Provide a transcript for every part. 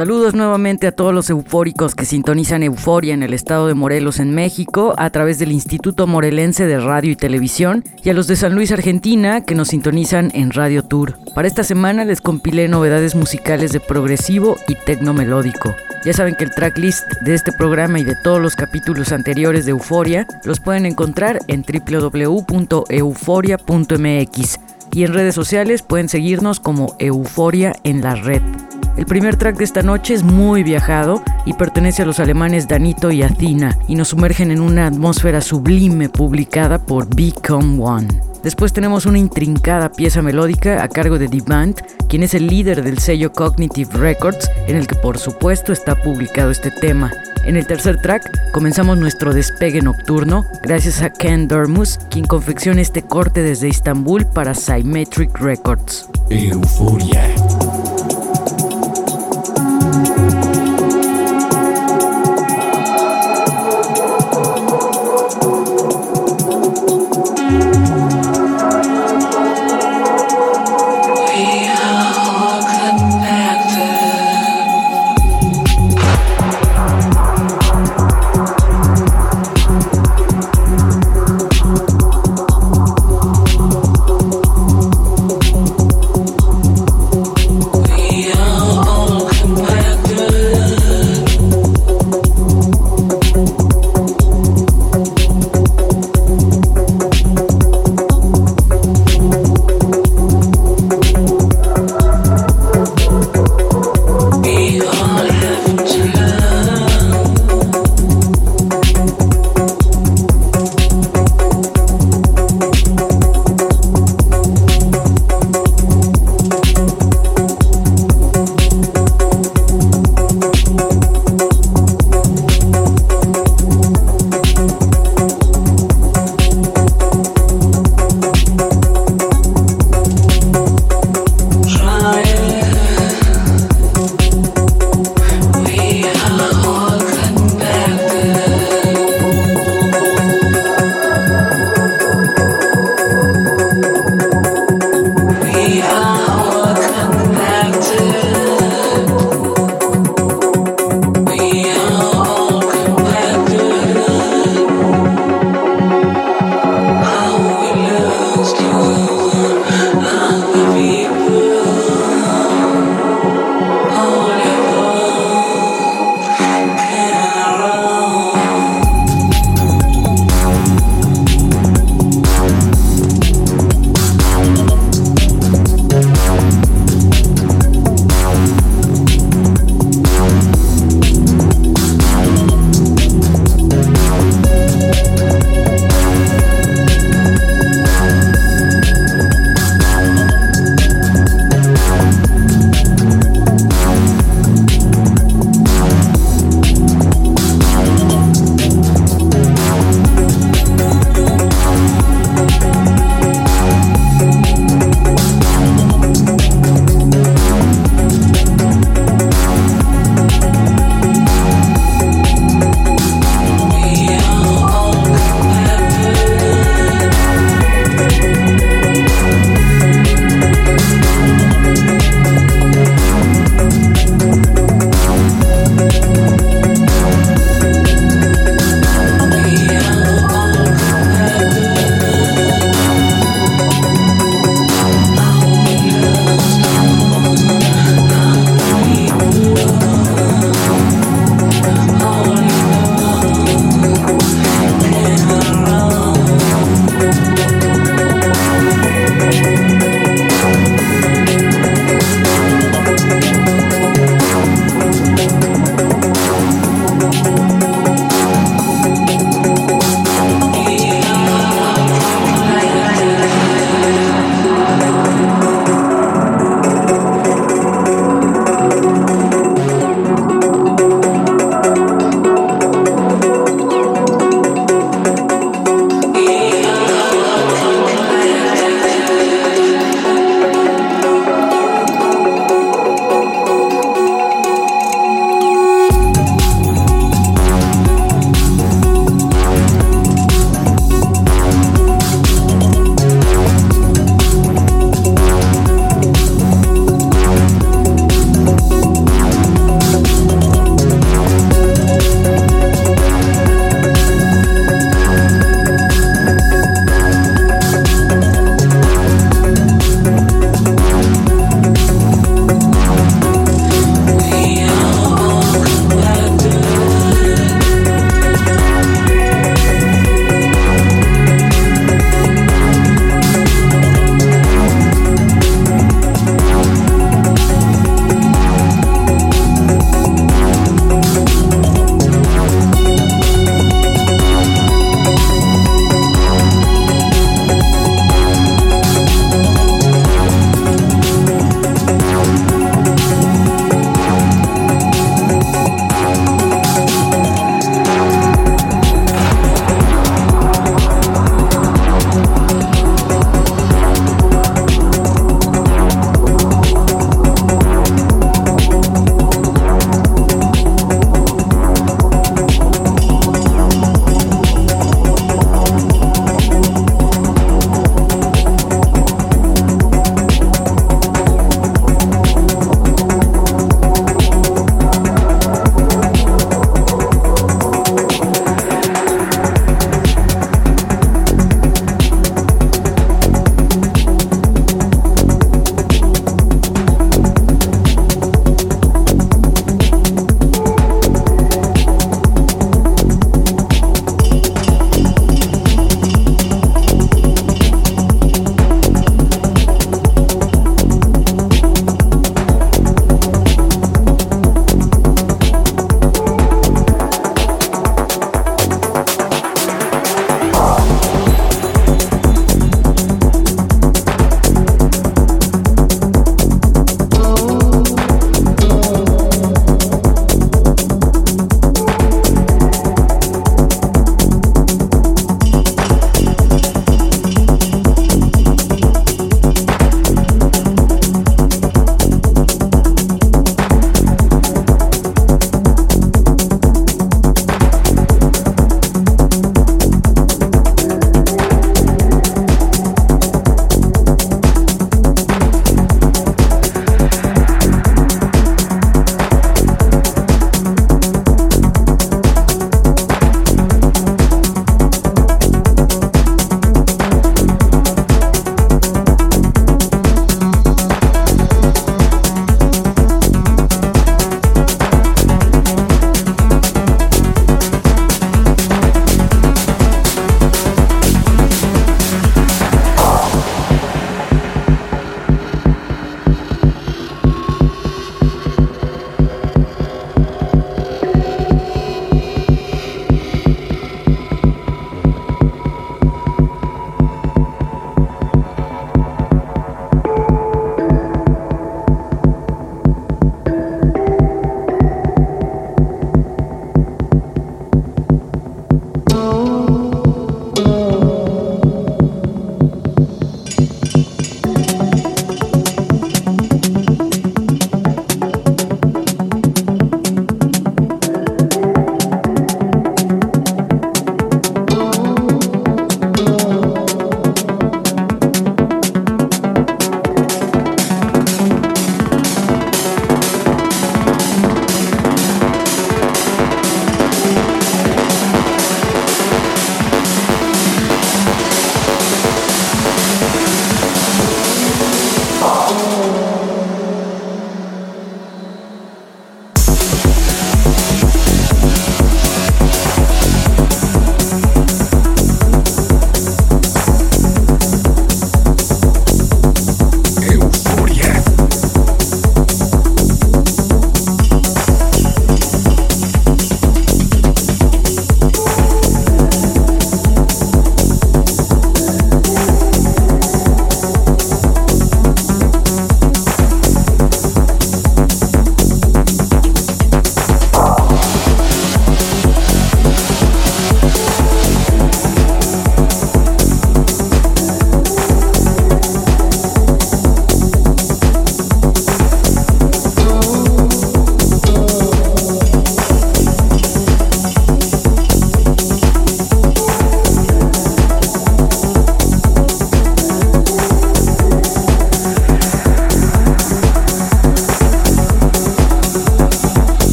Saludos nuevamente a todos los eufóricos que sintonizan Euforia en el estado de Morelos en México a través del Instituto Morelense de Radio y Televisión y a los de San Luis Argentina que nos sintonizan en Radio Tour. Para esta semana les compilé novedades musicales de progresivo y tecno melódico. Ya saben que el tracklist de este programa y de todos los capítulos anteriores de Euforia los pueden encontrar en www.euforia.mx y en redes sociales pueden seguirnos como Euforia en la red. El primer track de esta noche es muy viajado y pertenece a los alemanes Danito y Athena y nos sumergen en una atmósfera sublime publicada por Become One. Después tenemos una intrincada pieza melódica a cargo de Band, quien es el líder del sello Cognitive Records, en el que por supuesto está publicado este tema. En el tercer track comenzamos nuestro despegue nocturno gracias a Ken Dormus, quien confecciona este corte desde Istambul para Symmetric Records. Euforia.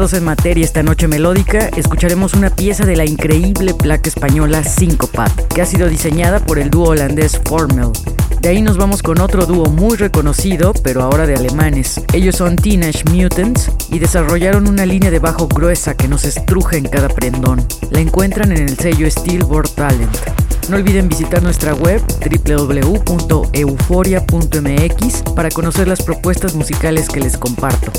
En materia esta noche melódica, escucharemos una pieza de la increíble placa española Syncopat, que ha sido diseñada por el dúo holandés Formel. De ahí nos vamos con otro dúo muy reconocido, pero ahora de alemanes. Ellos son Teenage Mutants y desarrollaron una línea de bajo gruesa que nos estruja en cada prendón. La encuentran en el sello Steelboard Talent. No olviden visitar nuestra web www.euforia.mx para conocer las propuestas musicales que les comparto.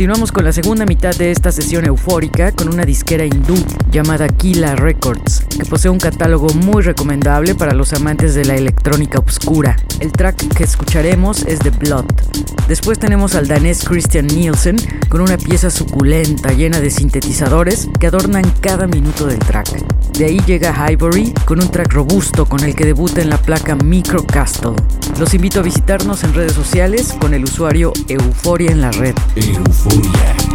Continuamos con la segunda mitad de esta sesión eufórica con una disquera hindú llamada Kila Records, que posee un catálogo muy recomendable para los amantes de la electrónica oscura. El track que escucharemos es The Blood. Después tenemos al danés Christian Nielsen con una pieza suculenta llena de sintetizadores que adornan cada minuto del track. De ahí llega Ivory con un track robusto con el que debuta en la placa Microcastle. Los invito a visitarnos en redes sociales con el usuario Euforia en la red. Euforia.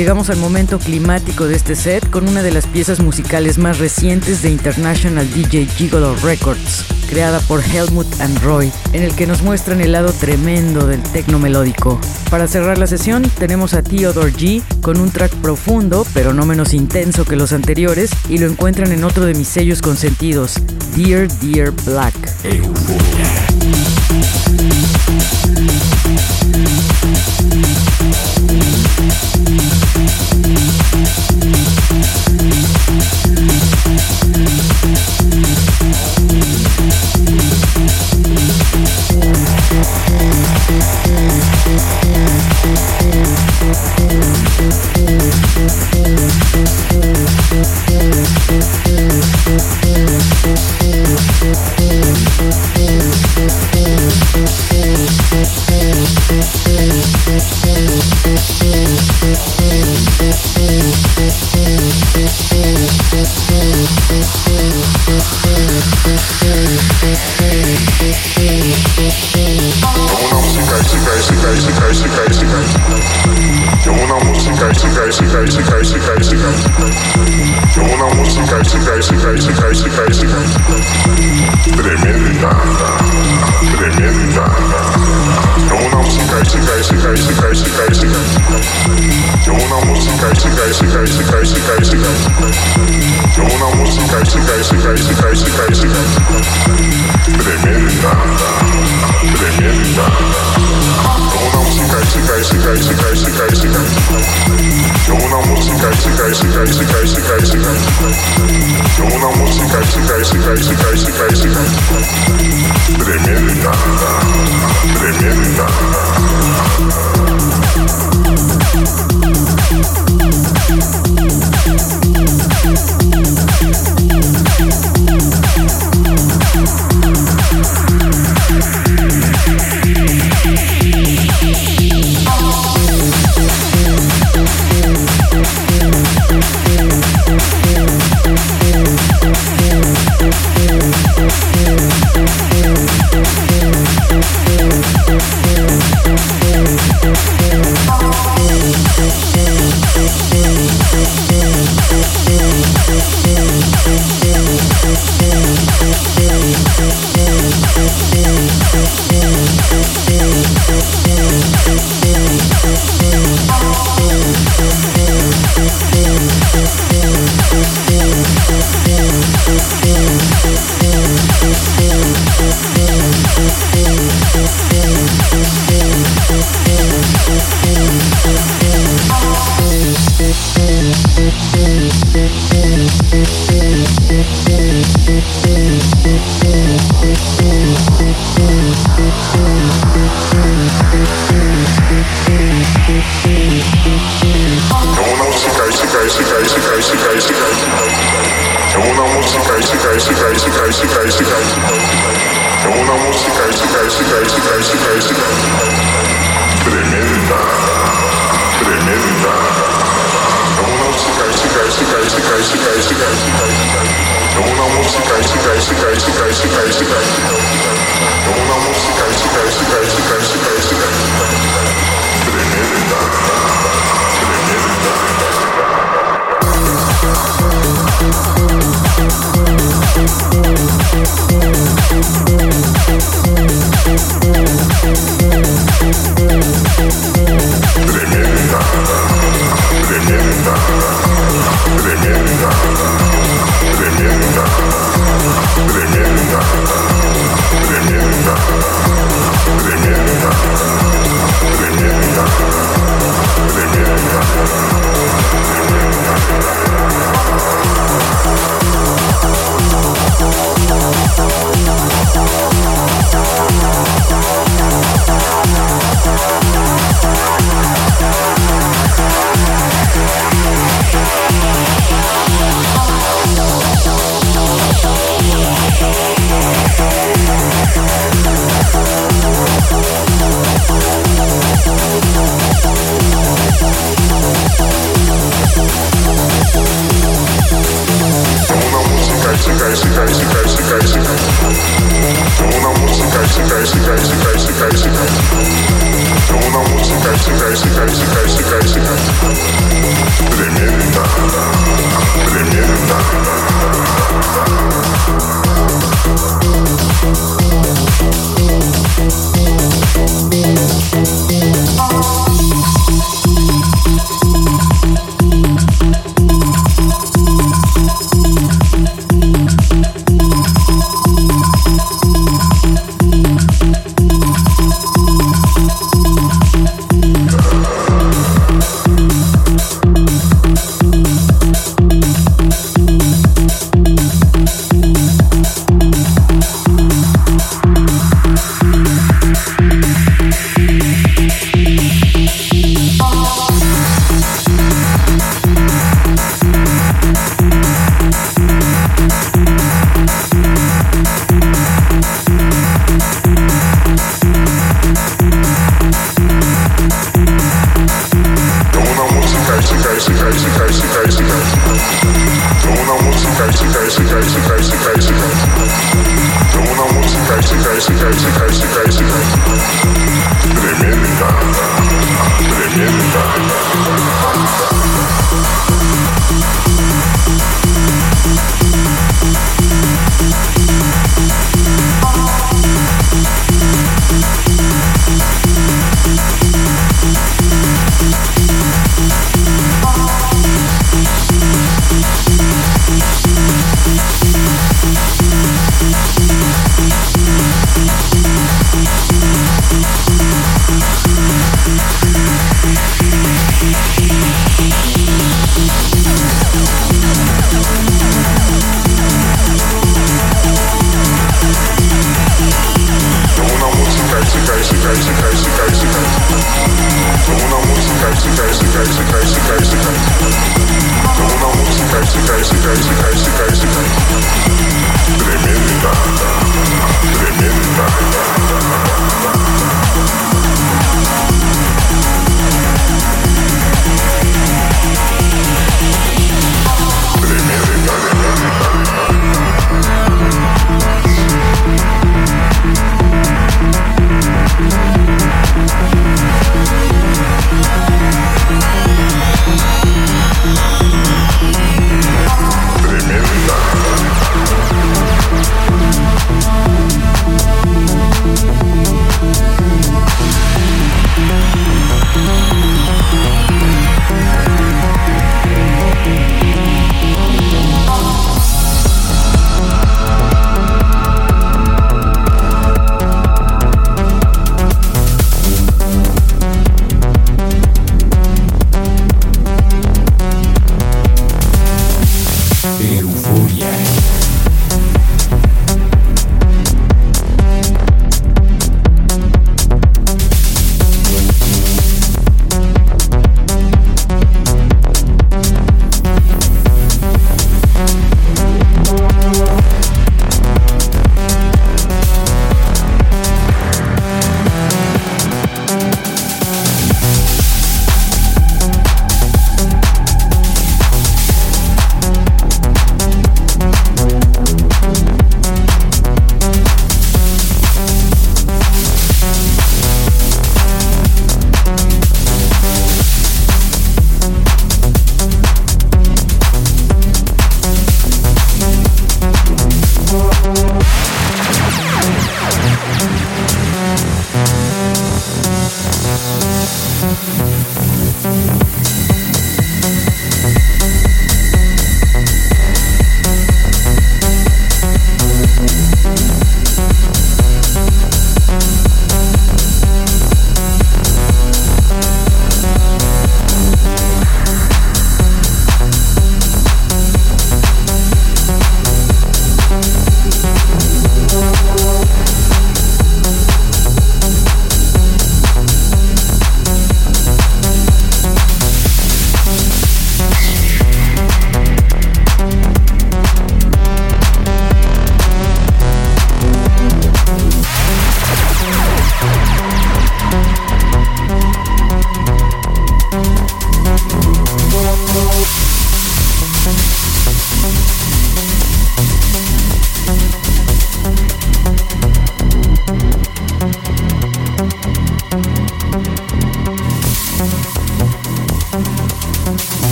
Llegamos al momento climático de este set con una de las piezas musicales más recientes de International DJ Gigolo Records, creada por Helmut and Roy, en el que nos muestran el lado tremendo del tecno melódico. Para cerrar la sesión tenemos a Theodore G con un track profundo, pero no menos intenso que los anteriores, y lo encuentran en otro de mis sellos consentidos, Dear Dear Black. 世界世界世界世界世界世界世界世界世界世界世界 Tremenda, tremenda. Una música crazy, crazy, crazy.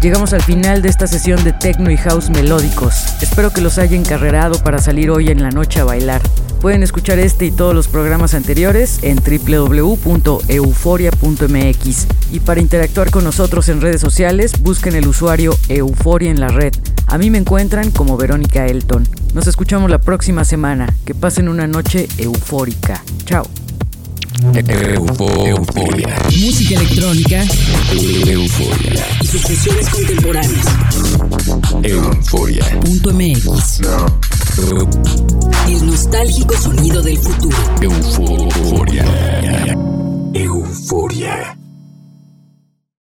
Llegamos al final de esta sesión de techno y house melódicos. Espero que los haya encarrerado para salir hoy en la noche a bailar. Pueden escuchar este y todos los programas anteriores en www.euforia.mx y para interactuar con nosotros en redes sociales busquen el usuario Euforia en la red. A mí me encuentran como Verónica Elton. Nos escuchamos la próxima semana. Que pasen una noche eufórica. Chao. Euforia. Música electrónica Euforia. y sus fusiones contemporáneas. Euforia. Punto MX. El nostálgico sonido del futuro. Euforia. Euforia.